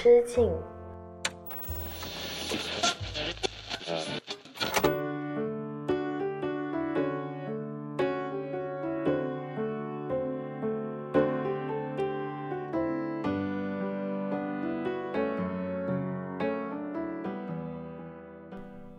之境。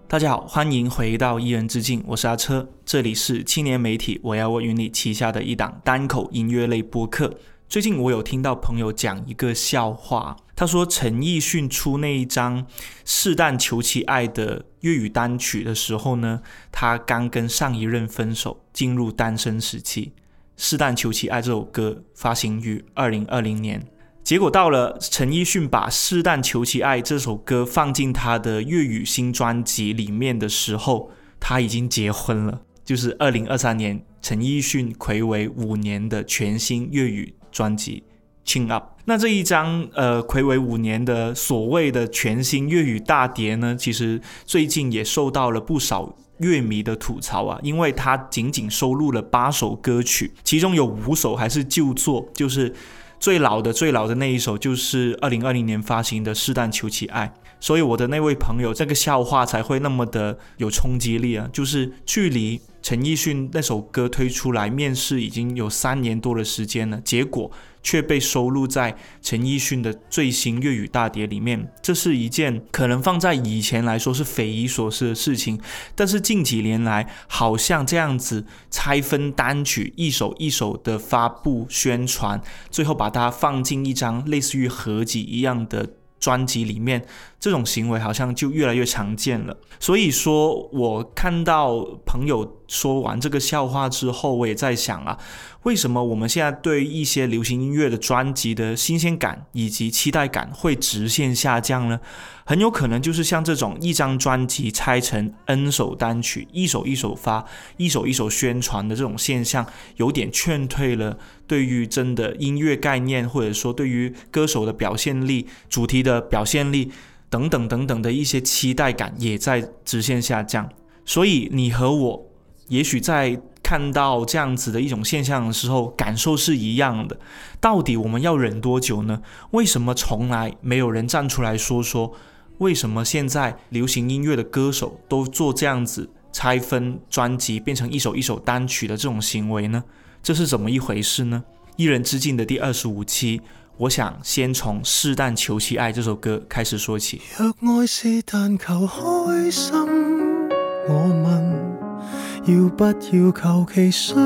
大家好，欢迎回到一人之境，我是阿车，这里是青年媒体我要我与你旗下的一档单口音乐类播客。最近我有听到朋友讲一个笑话，他说陈奕迅出那一张《是但求其爱》的粤语单曲的时候呢，他刚跟上一任分手，进入单身时期。《是但求其爱》这首歌发行于二零二零年。结果到了陈奕迅把《是但求其爱》这首歌放进他的粤语新专辑里面的时候，他已经结婚了。就是二零二三年，陈奕迅暌违五年的全新粤语专辑《Chin Up》。那这一张呃暌违五年的所谓的全新粤语大碟呢，其实最近也受到了不少乐迷的吐槽啊，因为它仅仅收录了八首歌曲，其中有五首还是旧作，就是。最老的最老的那一首就是二零二零年发行的《适当求其爱》，所以我的那位朋友这个笑话才会那么的有冲击力啊！就是距离陈奕迅那首歌推出来面世已经有三年多的时间了，结果。却被收录在陈奕迅的最新粤语大碟里面，这是一件可能放在以前来说是匪夷所思的事情。但是近几年来，好像这样子拆分单曲，一首一首的发布宣传，最后把它放进一张类似于合集一样的。专辑里面这种行为好像就越来越常见了，所以说我看到朋友说完这个笑话之后，我也在想啊，为什么我们现在对一些流行音乐的专辑的新鲜感以及期待感会直线下降呢？很有可能就是像这种一张专辑拆成 N 首单曲，一首一首发，一首一首宣传的这种现象，有点劝退了对于真的音乐概念，或者说对于歌手的表现力、主题的表现力等等等等的一些期待感，也在直线下降。所以你和我，也许在看到这样子的一种现象的时候，感受是一样的。到底我们要忍多久呢？为什么从来没有人站出来说说？为什么现在流行音乐的歌手都做这样子拆分专辑变成一首一首单曲的这种行为呢？这是怎么一回事呢？一人之境的第二十五期，我想先从《试但求其爱》这首歌开始说起。若爱是但求开心，我问要不要求其伤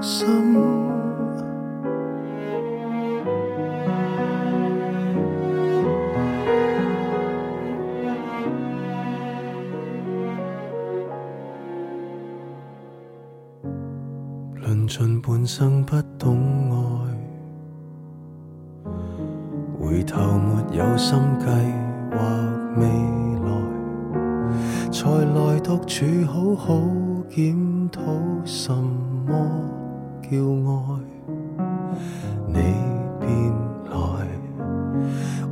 心？论尽半生不懂爱，回头没有心计或未，才来独处好好检讨什么叫爱。你便来，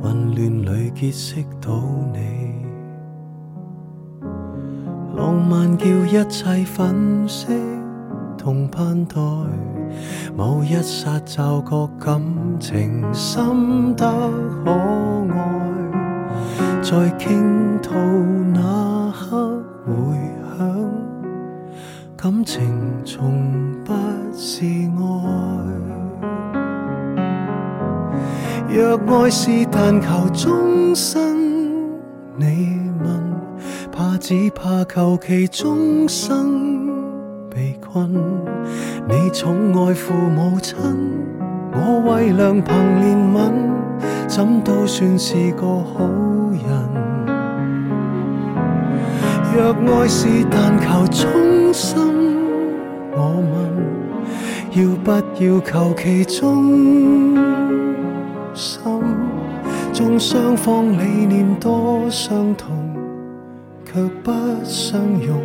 混乱里结识到你，浪漫叫一切粉饰。同盼待，某一刹就觉感情深得可爱，在倾吐那回响，感情从不是爱。若爱是但求终身，你问，怕只怕求其终生。被困，你宠爱父母亲，我为良朋怜悯，怎都算是个好若爱是但求衷心，我问，要不要求其忠心？纵双方理念多相同，却不相容。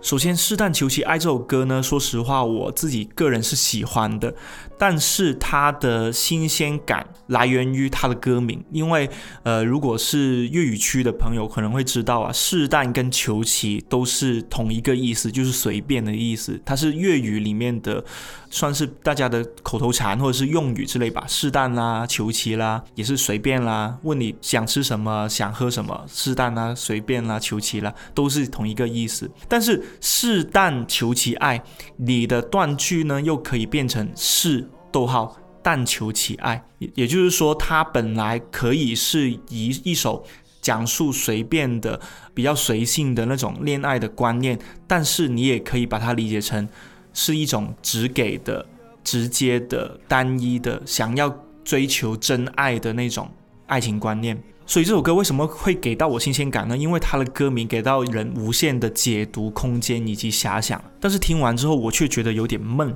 首先，《试但求其爱》这首歌呢，说实话，我自己个人是喜欢的。但是它的新鲜感来源于它的歌名，因为呃，如果是粤语区的朋友可能会知道啊，试蛋跟求其都是同一个意思，就是随便的意思。它是粤语里面的，算是大家的口头禅或者是用语之类吧。试蛋啦，求其啦，也是随便啦。问你想吃什么，想喝什么，试蛋啦，随便啦，求其啦，都是同一个意思。但是试蛋求其爱，你的断句呢又可以变成是。逗号，但求其爱，也也就是说，它本来可以是一一首讲述随便的、比较随性的那种恋爱的观念，但是你也可以把它理解成是一种只给的、直接的、单一的，想要追求真爱的那种爱情观念。所以这首歌为什么会给到我新鲜感呢？因为它的歌名给到人无限的解读空间以及遐想，但是听完之后我却觉得有点闷，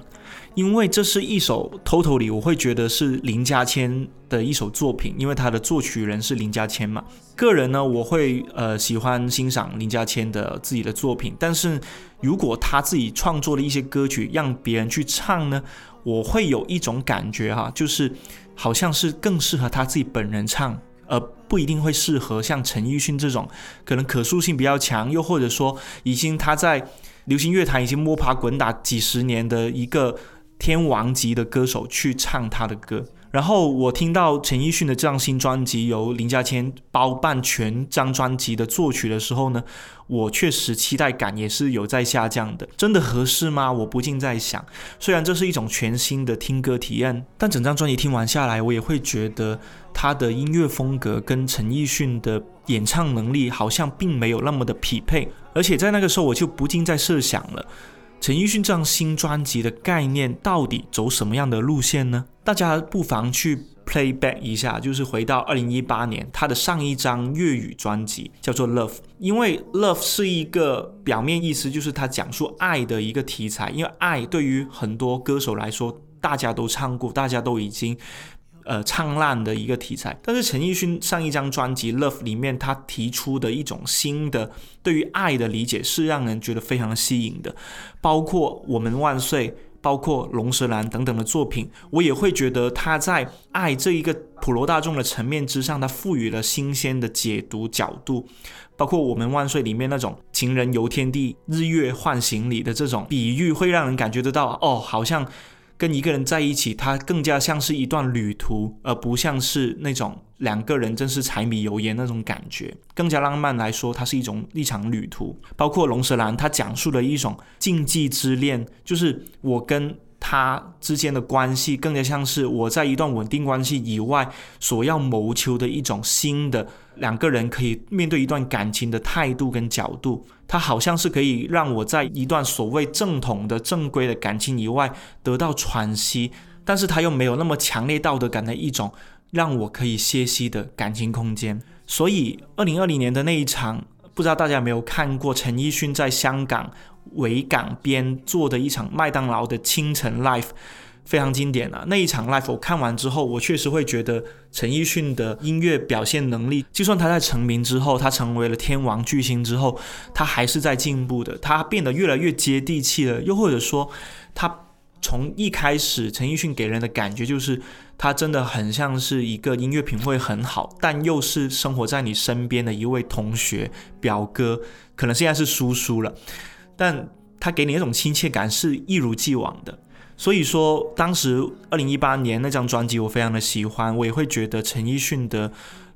因为这是一首 totally 我会觉得是林家谦的一首作品，因为他的作曲人是林家谦嘛。个人呢，我会呃喜欢欣赏林家谦的自己的作品，但是如果他自己创作的一些歌曲让别人去唱呢，我会有一种感觉哈，就是好像是更适合他自己本人唱。呃不一定会适合像陈奕迅这种可能可塑性比较强，又或者说已经他在流行乐坛已经摸爬滚打几十年的一个天王级的歌手去唱他的歌。然后我听到陈奕迅的这张新专辑由林家谦包办全张专辑的作曲的时候呢，我确实期待感也是有在下降的。真的合适吗？我不禁在想。虽然这是一种全新的听歌体验，但整张专辑听完下来，我也会觉得他的音乐风格跟陈奕迅的演唱能力好像并没有那么的匹配。而且在那个时候，我就不禁在设想了。陈奕迅这张新专辑的概念到底走什么样的路线呢？大家不妨去 play back 一下，就是回到二零一八年他的上一张粤语专辑叫做《Love》，因为 Love 是一个表面意思就是他讲述爱的一个题材，因为爱对于很多歌手来说，大家都唱过，大家都已经。呃，灿烂的一个题材，但是陈奕迅上一张专辑《Love》里面，他提出的一种新的对于爱的理解是让人觉得非常吸引的，包括《我们万岁》，包括《龙舌兰》等等的作品，我也会觉得他在爱这一个普罗大众的层面之上，他赋予了新鲜的解读角度，包括《我们万岁》里面那种情人游天地，日月换行李的这种比喻，会让人感觉得到，哦，好像。跟一个人在一起，它更加像是一段旅途，而不像是那种两个人真是柴米油盐那种感觉。更加浪漫来说，它是一种一场旅途。包括龙舌兰，它讲述了一种禁忌之恋，就是我跟。他之间的关系更加像是我在一段稳定关系以外所要谋求的一种新的两个人可以面对一段感情的态度跟角度。它好像是可以让我在一段所谓正统的正规的感情以外得到喘息，但是它又没有那么强烈道德感的一种让我可以歇息的感情空间。所以，二零二零年的那一场，不知道大家有没有看过陈奕迅在香港。维港边做的一场麦当劳的清晨 life 非常经典啊！那一场 live 我看完之后，我确实会觉得陈奕迅的音乐表现能力，就算他在成名之后，他成为了天王巨星之后，他还是在进步的。他变得越来越接地气了，又或者说，他从一开始，陈奕迅给人的感觉就是他真的很像是一个音乐品味很好，但又是生活在你身边的一位同学、表哥，可能现在是叔叔了。但他给你那种亲切感是一如既往的，所以说当时二零一八年那张专辑我非常的喜欢，我也会觉得陈奕迅的。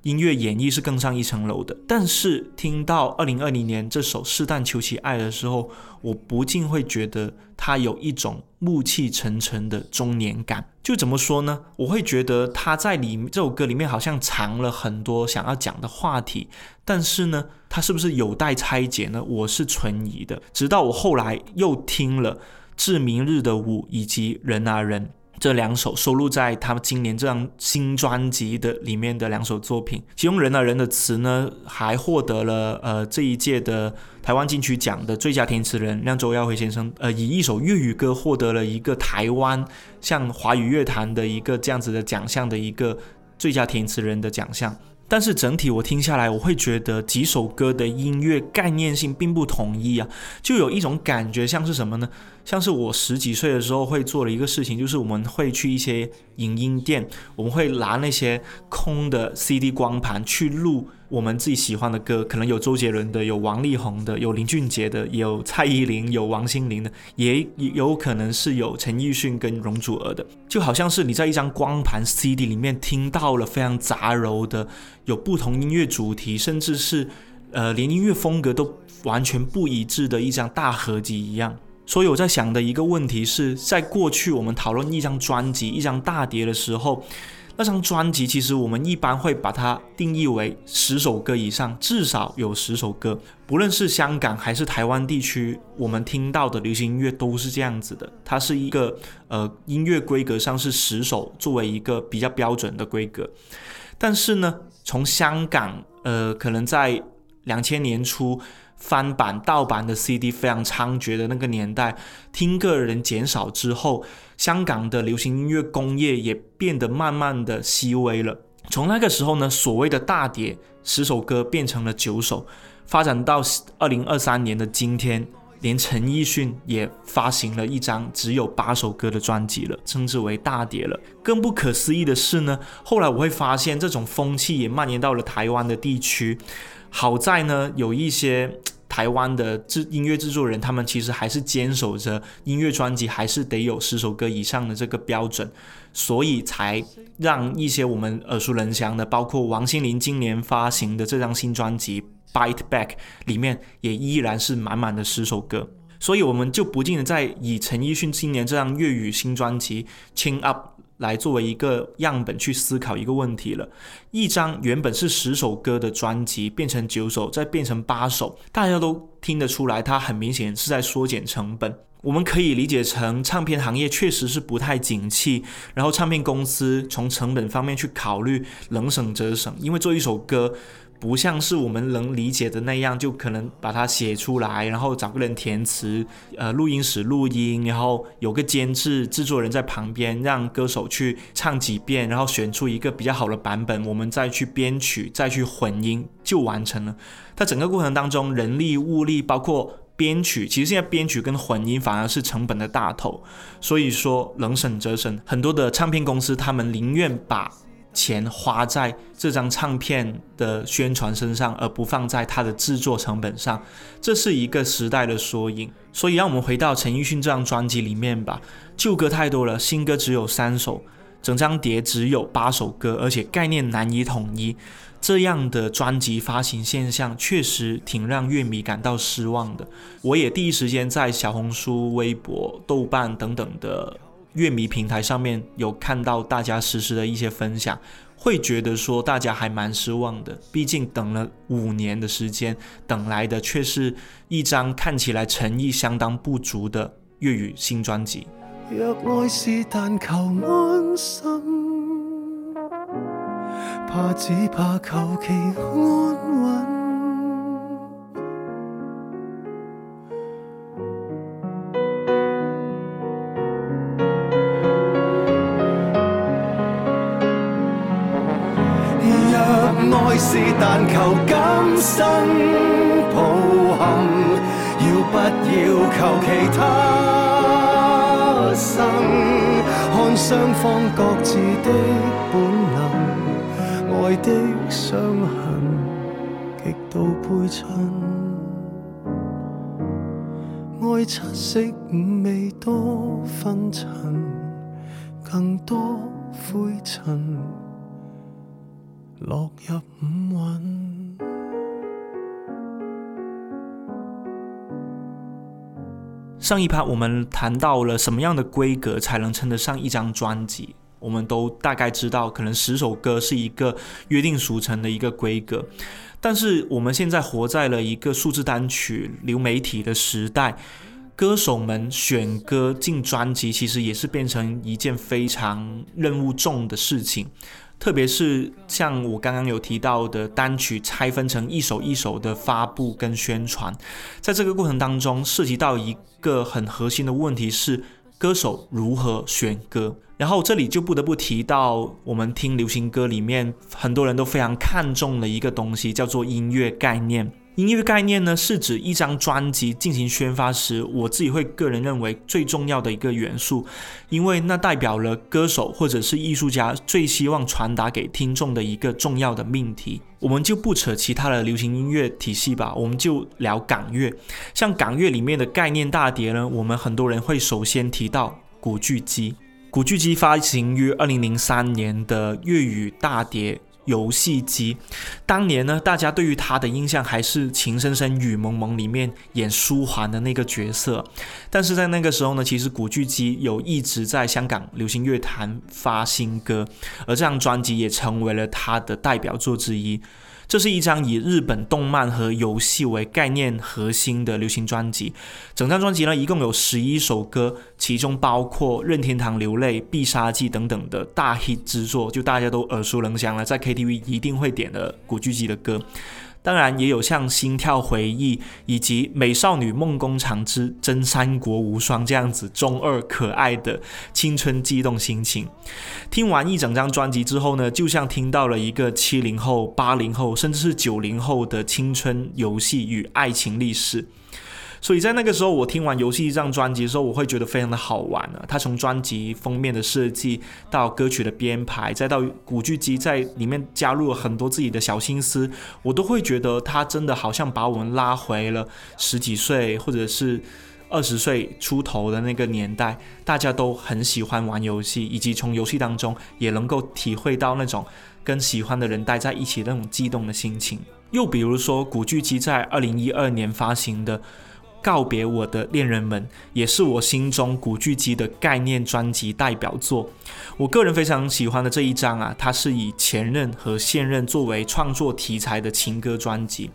音乐演绎是更上一层楼的，但是听到二零二零年这首《试但求其爱》的时候，我不禁会觉得他有一种暮气沉沉的中年感。就怎么说呢？我会觉得他在里这首歌里面好像藏了很多想要讲的话题，但是呢，他是不是有待拆解呢？我是存疑的。直到我后来又听了《致明日的舞》以及《人啊人》。这两首收录在他们今年这张新专辑的里面的两首作品，其中《人啊人》的词呢，还获得了呃这一届的台湾金曲奖的最佳填词人让周耀辉先生，呃以一首粤语歌获得了一个台湾像华语乐坛的一个这样子的奖项的一个最佳填词人的奖项。但是整体我听下来，我会觉得几首歌的音乐概念性并不统一啊，就有一种感觉像是什么呢？像是我十几岁的时候会做的一个事情，就是我们会去一些影音店，我们会拿那些空的 CD 光盘去录。我们自己喜欢的歌，可能有周杰伦的，有王力宏的，有林俊杰的，有蔡依林，有王心凌的，也有可能是有陈奕迅跟容祖儿的。就好像是你在一张光盘 CD 里面听到了非常杂糅的，有不同音乐主题，甚至是呃连音乐风格都完全不一致的一张大合集一样。所以我在想的一个问题是在过去我们讨论一张专辑、一张大碟的时候。那张专辑其实我们一般会把它定义为十首歌以上，至少有十首歌。不论是香港还是台湾地区，我们听到的流行音乐都是这样子的。它是一个呃音乐规格上是十首作为一个比较标准的规格。但是呢，从香港呃可能在两千年初。翻版盗版的 CD 非常猖獗的那个年代，听歌的人减少之后，香港的流行音乐工业也变得慢慢的细微了。从那个时候呢，所谓的大碟十首歌变成了九首，发展到二零二三年的今天，连陈奕迅也发行了一张只有八首歌的专辑了，称之为大碟了。更不可思议的是呢，后来我会发现这种风气也蔓延到了台湾的地区。好在呢，有一些。台湾的制音乐制作人，他们其实还是坚守着音乐专辑还是得有十首歌以上的这个标准，所以才让一些我们耳熟能详的，包括王心凌今年发行的这张新专辑《Bite Back》里面，也依然是满满的十首歌。所以我们就不禁的在以陈奕迅今年这张粤语新专辑《Chin Up》。来作为一个样本去思考一个问题了。一张原本是十首歌的专辑变成九首，再变成八首，大家都听得出来，它很明显是在缩减成本。我们可以理解成唱片行业确实是不太景气，然后唱片公司从成本方面去考虑，能省则省，因为做一首歌。不像是我们能理解的那样，就可能把它写出来，然后找个人填词，呃，录音室录音，然后有个监制制作人在旁边，让歌手去唱几遍，然后选出一个比较好的版本，我们再去编曲，再去混音就完成了。它整个过程当中，人力物力包括编曲，其实现在编曲跟混音反而是成本的大头，所以说能省则省。很多的唱片公司他们宁愿把钱花在这张唱片的宣传身上，而不放在它的制作成本上，这是一个时代的缩影。所以，让我们回到陈奕迅这张专辑里面吧。旧歌太多了，新歌只有三首，整张碟只有八首歌，而且概念难以统一。这样的专辑发行现象确实挺让乐迷感到失望的。我也第一时间在小红书、微博、豆瓣等等的。乐迷平台上面有看到大家实时的一些分享，会觉得说大家还蛮失望的。毕竟等了五年的时间，等来的却是一张看起来诚意相当不足的粤语新专辑。若爱是但求安心，怕只怕求其安稳。是但求今生抱憾，要不要求其他？生？看双方各自的本能，爱的伤痕极度配衬，爱七色五味多纷尘，更多灰尘。落入五蕴。上一趴我们谈到了什么样的规格才能称得上一张专辑，我们都大概知道，可能十首歌是一个约定俗成的一个规格。但是我们现在活在了一个数字单曲流媒体的时代，歌手们选歌进专辑，其实也是变成一件非常任务重的事情。特别是像我刚刚有提到的单曲拆分成一首一首的发布跟宣传，在这个过程当中涉及到一个很核心的问题是歌手如何选歌。然后这里就不得不提到，我们听流行歌里面很多人都非常看重的一个东西，叫做音乐概念。音乐概念呢，是指一张专辑进行宣发时，我自己会个人认为最重要的一个元素，因为那代表了歌手或者是艺术家最希望传达给听众的一个重要的命题。我们就不扯其他的流行音乐体系吧，我们就聊港乐。像港乐里面的概念大碟呢，我们很多人会首先提到古巨基。古巨基发行于二零零三年的粤语大碟。游戏机，当年呢，大家对于他的印象还是《情深深雨蒙蒙》里面演舒缓的那个角色。但是在那个时候呢，其实古巨基有一直在香港流行乐坛发新歌，而这张专辑也成为了他的代表作之一。这是一张以日本动漫和游戏为概念核心的流行专辑。整张专辑呢，一共有十一首歌，其中包括《任天堂流泪》《必杀技》等等的大 hit 之作，就大家都耳熟能详了，在 KTV 一定会点的古巨基的歌。当然也有像《心跳回忆》以及《美少女梦工厂之真三国无双》这样子中二可爱的青春悸动心情。听完一整张专辑之后呢，就像听到了一个七零后、八零后，甚至是九零后的青春游戏与爱情历史。所以在那个时候，我听完游戏这张专辑的时候，我会觉得非常的好玩啊！他从专辑封面的设计到歌曲的编排，再到古巨基在里面加入了很多自己的小心思，我都会觉得他真的好像把我们拉回了十几岁或者是二十岁出头的那个年代，大家都很喜欢玩游戏，以及从游戏当中也能够体会到那种跟喜欢的人待在一起那种激动的心情。又比如说，古巨基在二零一二年发行的。告别我的恋人们，也是我心中古巨基的概念专辑代表作。我个人非常喜欢的这一张啊，它是以前任和现任作为创作题材的情歌专辑。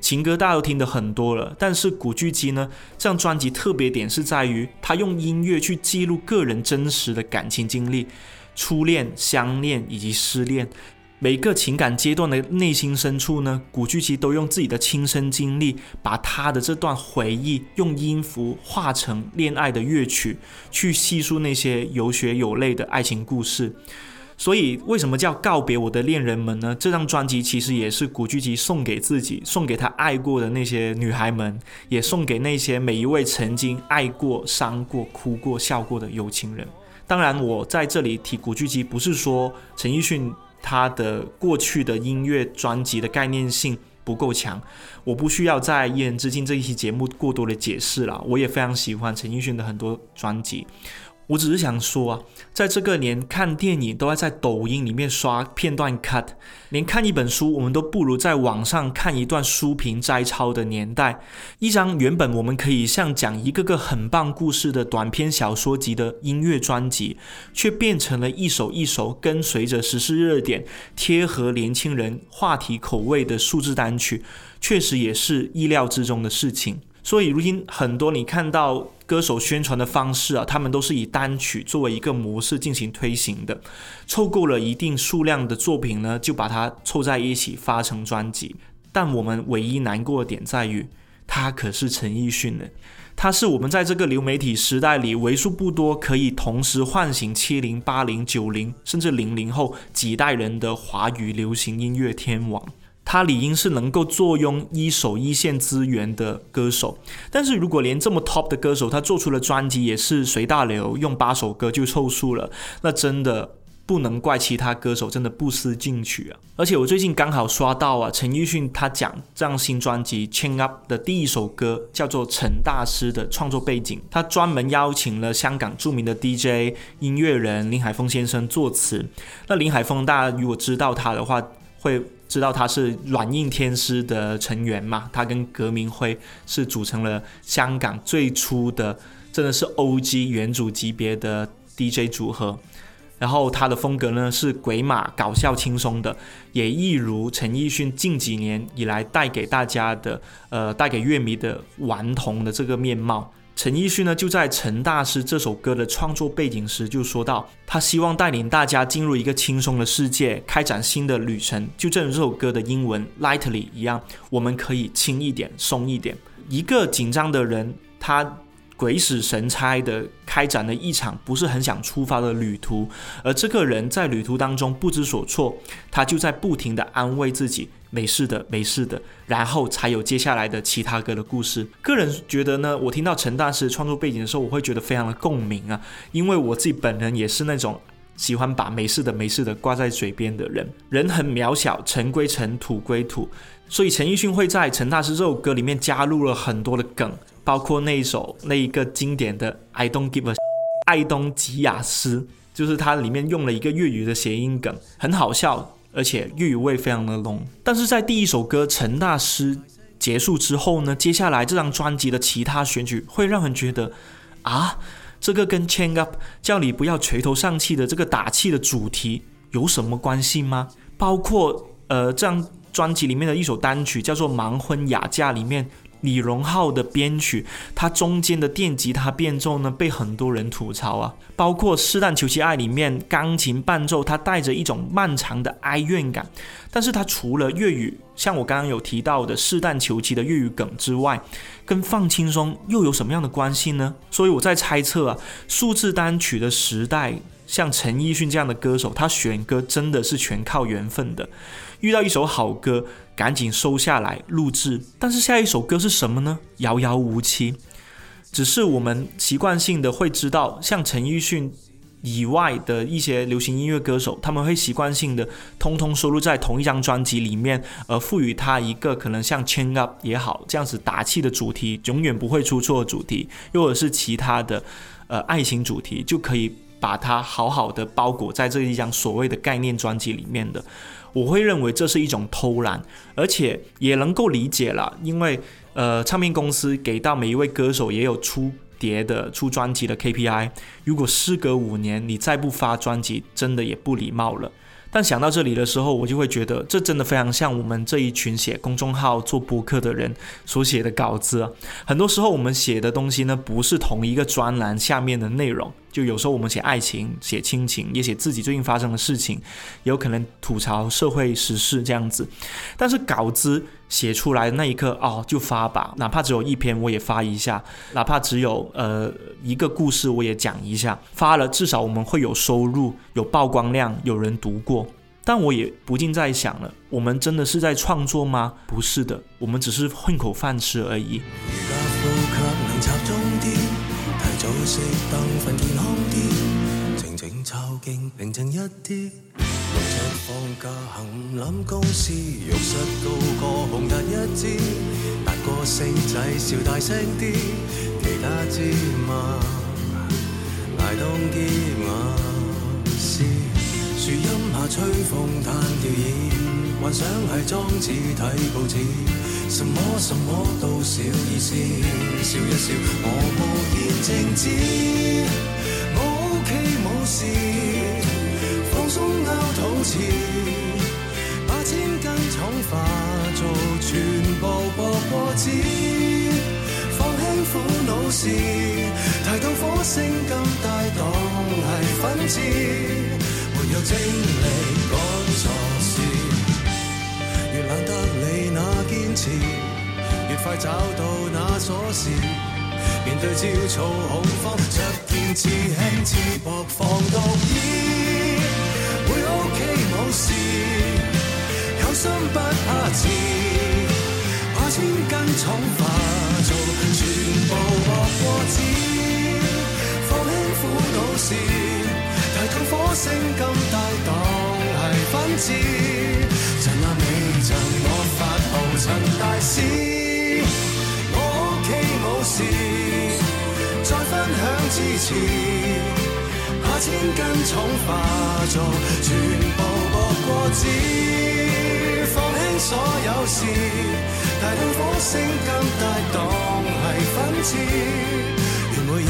情歌大家都听得很多了，但是古巨基呢，这张专辑特别点是在于他用音乐去记录个人真实的感情经历，初恋、相恋以及失恋。每个情感阶段的内心深处呢，古巨基都用自己的亲身经历，把他的这段回忆用音符化成恋爱的乐曲，去细述那些有血有泪的爱情故事。所以，为什么叫告别我的恋人们呢？这张专辑其实也是古巨基送给自己，送给他爱过的那些女孩们，也送给那些每一位曾经爱过、伤过、哭过、笑过的有情人。当然，我在这里提古巨基，不是说陈奕迅。他的过去的音乐专辑的概念性不够强，我不需要在《一人之境》这一期节目过多的解释了。我也非常喜欢陈奕迅的很多专辑。我只是想说啊，在这个连看电影都要在抖音里面刷片段 cut，连看一本书我们都不如在网上看一段书评摘抄的年代，一张原本我们可以像讲一个个很棒故事的短篇小说集的音乐专辑，却变成了一首一首跟随着时事热点、贴合年轻人话题口味的数字单曲，确实也是意料之中的事情。所以，如今很多你看到歌手宣传的方式啊，他们都是以单曲作为一个模式进行推行的。凑够了一定数量的作品呢，就把它凑在一起发成专辑。但我们唯一难过的点在于，他可是陈奕迅呢，他是我们在这个流媒体时代里为数不多可以同时唤醒七零、八零、九零甚至零零后几代人的华语流行音乐天王。他理应是能够坐拥一手一线资源的歌手，但是如果连这么 top 的歌手，他做出了专辑也是随大流，用八首歌就凑数了，那真的不能怪其他歌手真的不思进取啊！而且我最近刚好刷到啊，陈奕迅他讲这张新专辑《Chain Up》的第一首歌叫做《陈大师》的创作背景，他专门邀请了香港著名的 DJ 音乐人林海峰先生作词。那林海峰大家如果知道他的话，会。知道他是软硬天师的成员嘛？他跟葛明辉是组成了香港最初的，真的是 O.G. 原主级别的 DJ 组合。然后他的风格呢是鬼马搞笑轻松的，也一如陈奕迅近几年以来带给大家的，呃，带给乐迷的顽童的这个面貌。陈奕迅呢，就在《陈大师》这首歌的创作背景时就说到，他希望带领大家进入一个轻松的世界，开展新的旅程。就正如这首歌的英文 “lightly” 一样，我们可以轻一点、松一点。一个紧张的人，他鬼使神差的开展了一场不是很想出发的旅途，而这个人在旅途当中不知所措，他就在不停的安慰自己，没事的，没事的，然后才有接下来的其他歌的故事。个人觉得呢，我听到陈大师创作背景的时候，我会觉得非常的共鸣啊，因为我自己本人也是那种。喜欢把没事的没事的挂在嘴边的人，人很渺小，尘归尘，土归土，所以陈奕迅会在陈大师这首歌里面加入了很多的梗，包括那一首那一个经典的 I don't give a，爱东吉雅斯，就是它里面用了一个粤语的谐音梗，很好笑，而且粤语味非常的浓。但是在第一首歌陈大师结束之后呢，接下来这张专辑的其他选曲会让人觉得啊。这个跟 Change Up 叫你不要垂头丧气的这个打气的主题有什么关系吗？包括呃，这张专辑里面的一首单曲叫做《盲婚哑嫁》里面。李荣浩的编曲，他中间的电吉他变奏呢，被很多人吐槽啊。包括《试探求其爱》里面钢琴伴奏，它带着一种漫长的哀怨感。但是它除了粤语，像我刚刚有提到的《试探求其》的粤语梗之外，跟放轻松又有什么样的关系呢？所以我在猜测啊，数字单曲的时代，像陈奕迅这样的歌手，他选歌真的是全靠缘分的。遇到一首好歌，赶紧收下来录制。但是下一首歌是什么呢？遥遥无期。只是我们习惯性的会知道，像陈奕迅以外的一些流行音乐歌手，他们会习惯性的通通收录在同一张专辑里面，而赋予他一个可能像《Chain Up》也好这样子打气的主题，永远不会出错的主题，又或者是其他的呃爱情主题，就可以把它好好的包裹在这一张所谓的概念专辑里面的。我会认为这是一种偷懒，而且也能够理解了，因为呃，唱片公司给到每一位歌手也有出碟的、出专辑的 KPI。如果时隔五年你再不发专辑，真的也不礼貌了。但想到这里的时候，我就会觉得这真的非常像我们这一群写公众号、做播客的人所写的稿子。很多时候我们写的东西呢，不是同一个专栏下面的内容。就有时候我们写爱情、写亲情，也写自己最近发生的事情，有可能吐槽社会时事这样子。但是稿子写出来的那一刻，哦，就发吧，哪怕只有一篇我也发一下，哪怕只有呃一个故事我也讲一下，发了至少我们会有收入、有曝光量、有人读过。但我也不禁在想了，我们真的是在创作吗？不是的，我们只是混口饭吃而已。静平静一啲，六日放假行揽公司，浴室高歌红日一支，八个四仔笑大声啲，其他芝麻挨冻啲雅思，树荫下吹风叹吊椅，幻想系装置睇报纸，什么什么都小意思，笑一笑我无言静止。事，放松拗肚臍，把千斤重化做全部薄过纸，放轻苦恼事，提到火星咁大当系粉刺，没有精力赶错越快找到那锁匙。面对焦躁恐慌，着件似轻似薄防毒衣，会 OK 冇事，有心不怕迟，把千斤重化做全部薄过纸，放轻苦恼事，提到火星咁大当系粉刺，趁那未曾我发陈大使。冇事，再分享支持，把千斤重化作全部薄过纸，放轻所有事，大到火星更大当系粉刺，愿每日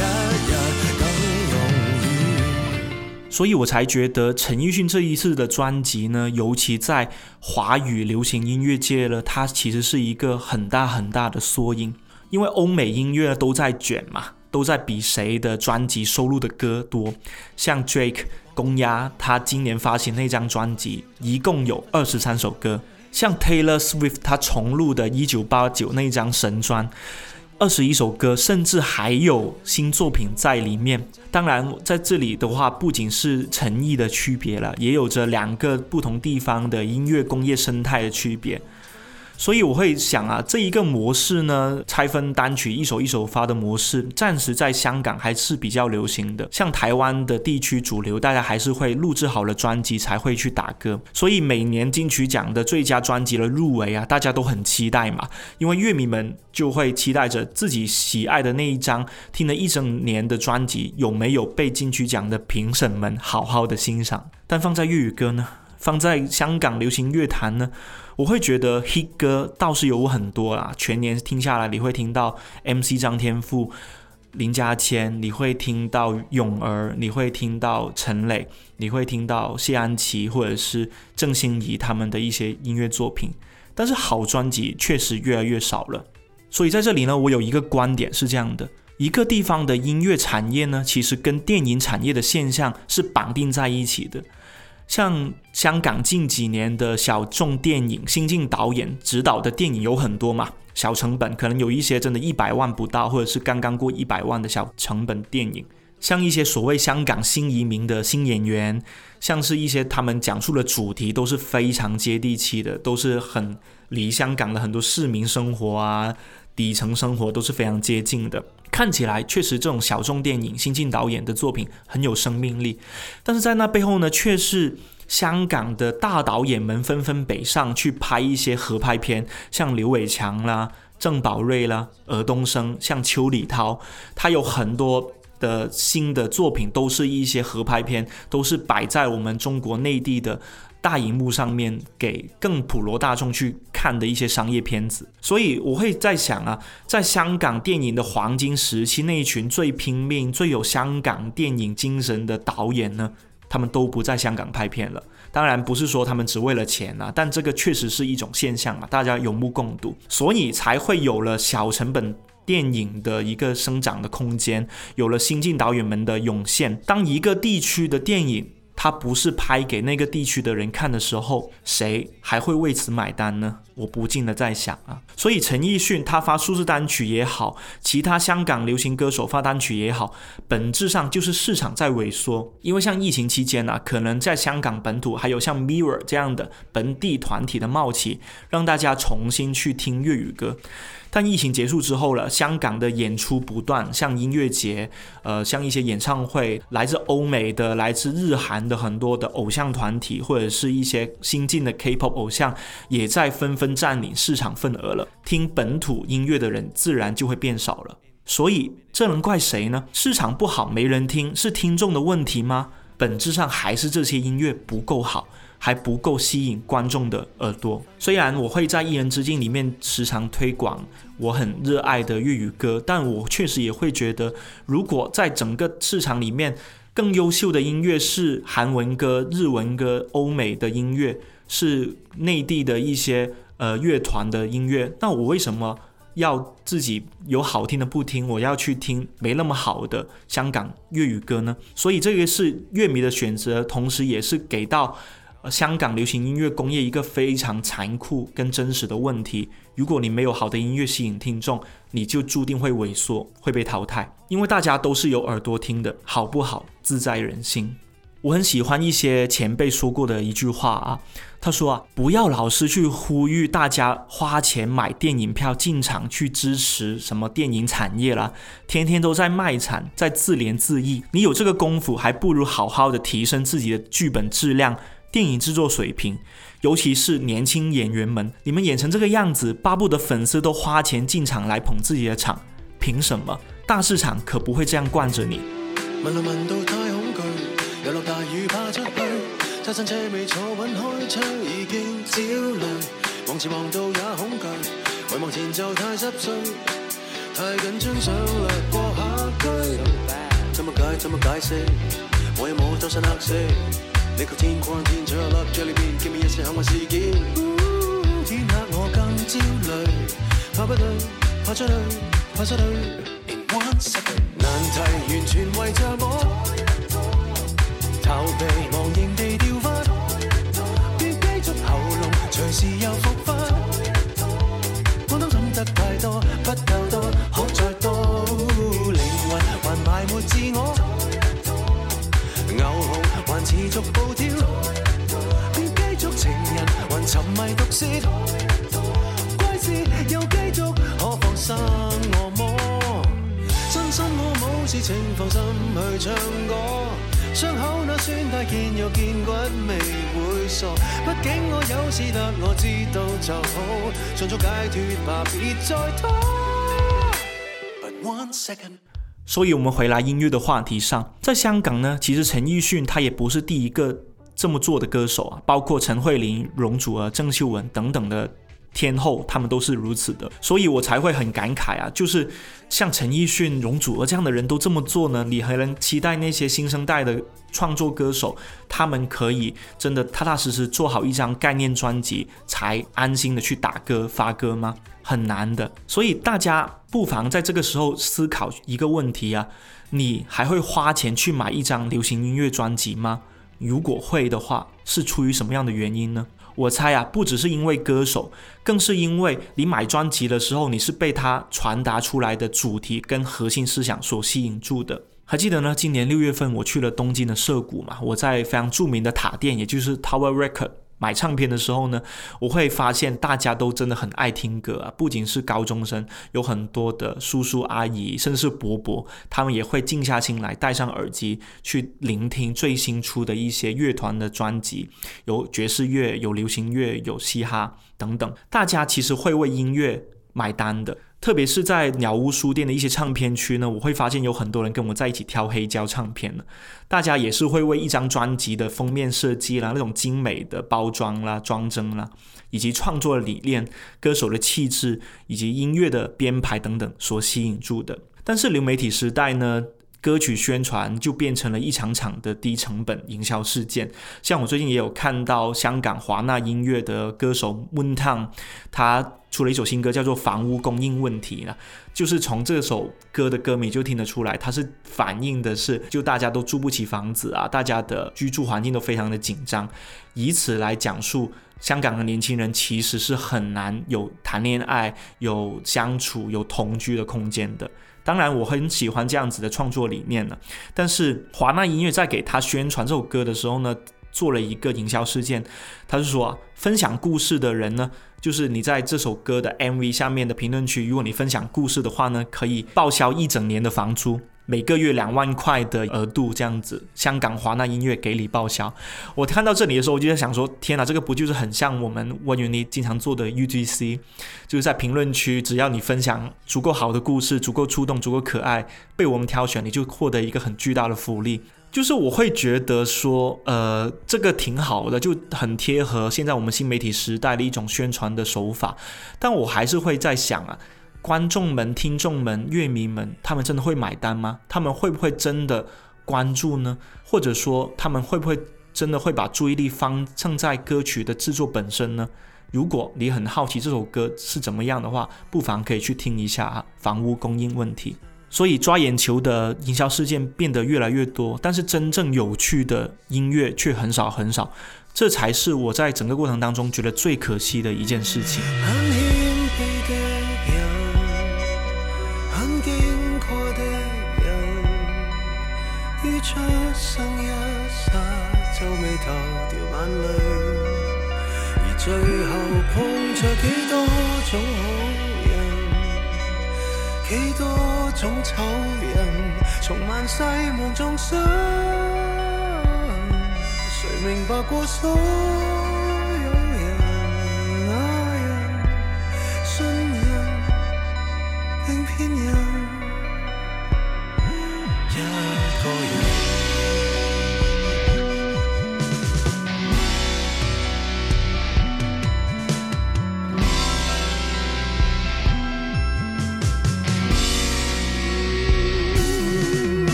所以我才觉得陈奕迅这一次的专辑呢，尤其在华语流行音乐界呢，它其实是一个很大很大的缩影。因为欧美音乐都在卷嘛，都在比谁的专辑收录的歌多。像 Drake 公鸭，他今年发行那张专辑一共有二十三首歌。像 Taylor Swift 他重录的一九八九那张神专，二十一首歌，甚至还有新作品在里面。当然，在这里的话，不仅是诚意的区别了，也有着两个不同地方的音乐工业生态的区别。所以我会想啊，这一个模式呢，拆分单曲一首一首发的模式，暂时在香港还是比较流行的。像台湾的地区主流，大家还是会录制好了专辑才会去打歌。所以每年金曲奖的最佳专辑的入围啊，大家都很期待嘛，因为乐迷们就会期待着自己喜爱的那一张听了一整年的专辑有没有被金曲奖的评审们好好的欣赏。但放在粤语歌呢？放在香港流行乐坛呢，我会觉得 hit 歌倒是有很多啦。全年听下来，你会听到 MC 张天赋、林家谦，你会听到泳儿，你会听到陈磊，你会听到谢安琪或者是郑欣宜他们的一些音乐作品。但是好专辑确实越来越少了。所以在这里呢，我有一个观点是这样的：一个地方的音乐产业呢，其实跟电影产业的现象是绑定在一起的。像香港近几年的小众电影，新晋导演指导的电影有很多嘛，小成本可能有一些真的一百万不到，或者是刚刚过一百万的小成本电影。像一些所谓香港新移民的新演员，像是一些他们讲述的主题都是非常接地气的，都是很离香港的很多市民生活啊。底层生活都是非常接近的，看起来确实这种小众电影、新晋导演的作品很有生命力，但是在那背后呢，却是香港的大导演们纷纷北上去拍一些合拍片，像刘伟强啦、郑宝瑞啦、尔冬升，像邱礼涛，他有很多的新的作品，都是一些合拍片，都是摆在我们中国内地的。大荧幕上面给更普罗大众去看的一些商业片子，所以我会在想啊，在香港电影的黄金时期，那一群最拼命、最有香港电影精神的导演呢，他们都不在香港拍片了。当然不是说他们只为了钱啊，但这个确实是一种现象嘛，大家有目共睹，所以才会有了小成本电影的一个生长的空间，有了新晋导演们的涌现。当一个地区的电影，它不是拍给那个地区的人看的时候，谁还会为此买单呢？我不禁的在想啊，所以陈奕迅他发数字单曲也好，其他香港流行歌手发单曲也好，本质上就是市场在萎缩。因为像疫情期间呢，可能在香港本土还有像 Mirror 这样的本地团体的冒起，让大家重新去听粤语歌。但疫情结束之后了，香港的演出不断，像音乐节，呃，像一些演唱会，来自欧美的、来自日韩的很多的偶像团体，或者是一些新晋的 K-pop 偶像，也在纷纷占领市场份额了。听本土音乐的人自然就会变少了。所以这能怪谁呢？市场不好，没人听，是听众的问题吗？本质上还是这些音乐不够好。还不够吸引观众的耳朵。虽然我会在一人之境里面时常推广我很热爱的粤语歌，但我确实也会觉得，如果在整个市场里面更优秀的音乐是韩文歌、日文歌、欧美的音乐，是内地的一些呃乐团的音乐，那我为什么要自己有好听的不听，我要去听没那么好的香港粤语歌呢？所以这个是乐迷的选择，同时也是给到。而香港流行音乐工业一个非常残酷跟真实的问题：如果你没有好的音乐吸引听众，你就注定会萎缩，会被淘汰。因为大家都是有耳朵听的，好不好自在人心。我很喜欢一些前辈说过的一句话啊，他说啊，不要老是去呼吁大家花钱买电影票进场去支持什么电影产业啦，天天都在卖惨，在自怜自艾。你有这个功夫，还不如好好的提升自己的剧本质量。电影制作水平，尤其是年轻演员们，你们演成这个样子，巴不得粉丝都花钱进场来捧自己的场，凭什么？大市场可不会这样惯着你。闻闻闻到太恐惧，又落大雨怕出去，揸新车未坐稳开窗已经焦虑，望前望到也恐惧，回望前就太湿碎，太紧张想掠过下区。怎么解？怎么解释？我有冇周身黑色？你求天光天着粒在里面，见面一些幸运事件。天黑我更焦虑，怕不对，怕出去，怕失去。In one second，难题完全围着我，逃避忘形地掉发，别继续喉咙，随时又复发。我当想得太多，不持续暴跳，便继续情人还沉迷毒舌，怪事又继续，可放生我么？真心我冇事，请放心去唱歌。伤口那酸带见又见骨未会傻，毕竟我有事得我知道就好，迅速解脱吧，别再拖。But one second. 所以，我们回来音乐的话题上，在香港呢，其实陈奕迅他也不是第一个这么做的歌手啊，包括陈慧琳、容祖儿、郑秀文等等的天后，他们都是如此的，所以我才会很感慨啊，就是像陈奕迅、容祖儿这样的人都这么做呢，你还能期待那些新生代的创作歌手，他们可以真的踏踏实实做好一张概念专辑，才安心的去打歌发歌吗？很难的，所以大家不妨在这个时候思考一个问题啊：你还会花钱去买一张流行音乐专辑吗？如果会的话，是出于什么样的原因呢？我猜啊，不只是因为歌手，更是因为你买专辑的时候，你是被他传达出来的主题跟核心思想所吸引住的。还记得呢？今年六月份我去了东京的涩谷嘛，我在非常著名的塔店，也就是 Tower Record。买唱片的时候呢，我会发现大家都真的很爱听歌啊，不仅是高中生，有很多的叔叔阿姨，甚至是伯伯，他们也会静下心来，戴上耳机去聆听最新出的一些乐团的专辑，有爵士乐，有流行乐，有嘻哈等等，大家其实会为音乐买单的。特别是在鸟屋书店的一些唱片区呢，我会发现有很多人跟我在一起挑黑胶唱片呢。大家也是会为一张专辑的封面设计啦、那种精美的包装啦、装帧啦，以及创作的理念、歌手的气质以及音乐的编排等等所吸引住的。但是流媒体时代呢？歌曲宣传就变成了一场场的低成本营销事件。像我最近也有看到香港华纳音乐的歌手 Moontown，他出了一首新歌，叫做《房屋供应问题》呢。就是从这首歌的歌名就听得出来，它是反映的是就大家都住不起房子啊，大家的居住环境都非常的紧张，以此来讲述香港的年轻人其实是很难有谈恋爱、有相处、有同居的空间的。当然，我很喜欢这样子的创作理念呢。但是华纳音乐在给他宣传这首歌的时候呢，做了一个营销事件。他是说，分享故事的人呢，就是你在这首歌的 MV 下面的评论区，如果你分享故事的话呢，可以报销一整年的房租。每个月两万块的额度这样子，香港华纳音乐给你报销。我看到这里的时候，我就在想说：天哪，这个不就是很像我们温云妮经常做的 UGC？就是在评论区，只要你分享足够好的故事，足够触动，足够可爱，被我们挑选，你就获得一个很巨大的福利。就是我会觉得说，呃，这个挺好的，就很贴合现在我们新媒体时代的一种宣传的手法。但我还是会在想啊。观众们、听众们、乐迷们，他们真的会买单吗？他们会不会真的关注呢？或者说，他们会不会真的会把注意力放放在歌曲的制作本身呢？如果你很好奇这首歌是怎么样的话，不妨可以去听一下啊房屋供应问题。所以抓眼球的营销事件变得越来越多，但是真正有趣的音乐却很少很少，这才是我在整个过程当中觉得最可惜的一件事情。出生一刹，皱眉头，掉眼泪，而最后碰着几多种好几多种丑人，从万世望众生，谁明白过所？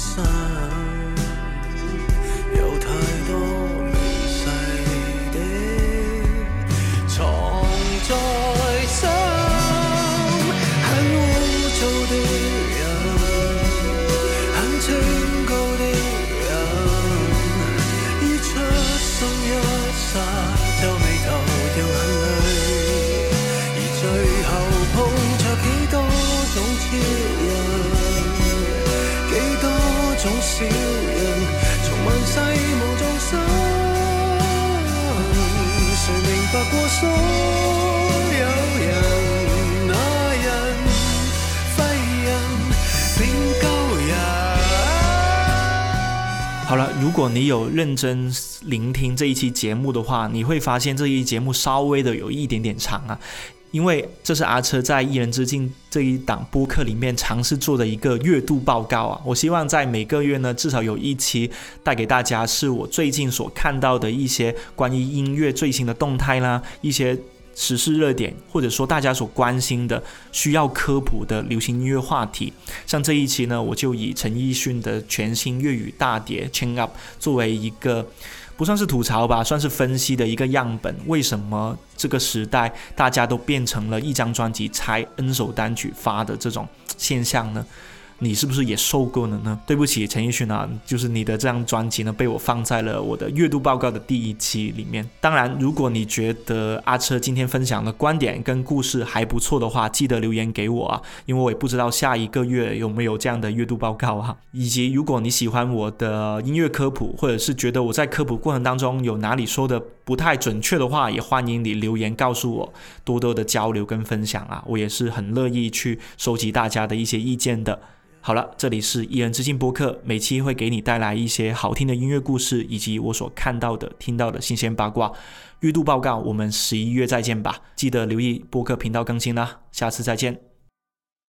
sun. 好了，如果你有认真聆听这一期节目的话，你会发现这一节目稍微的有一点点长啊。因为这是阿车在《一人之境》这一档播客里面尝试做的一个月度报告啊，我希望在每个月呢，至少有一期带给大家是我最近所看到的一些关于音乐最新的动态啦，一些时事热点，或者说大家所关心的需要科普的流行音乐话题。像这一期呢，我就以陈奕迅的全新粤语大碟《Change Up》作为一个。不算是吐槽吧，算是分析的一个样本。为什么这个时代大家都变成了一张专辑拆 N 首单曲发的这种现象呢？你是不是也受够了呢？对不起，陈奕迅啊，就是你的这张专辑呢，被我放在了我的月度报告的第一期里面。当然，如果你觉得阿车今天分享的观点跟故事还不错的话，记得留言给我啊，因为我也不知道下一个月有没有这样的月度报告啊。以及，如果你喜欢我的音乐科普，或者是觉得我在科普过程当中有哪里说的不太准确的话，也欢迎你留言告诉我，多多的交流跟分享啊，我也是很乐意去收集大家的一些意见的。好了，这里是一人之境播客，每期会给你带来一些好听的音乐故事，以及我所看到的、听到的新鲜八卦。月度报告，我们十一月再见吧！记得留意播客频道更新啦，下次再见。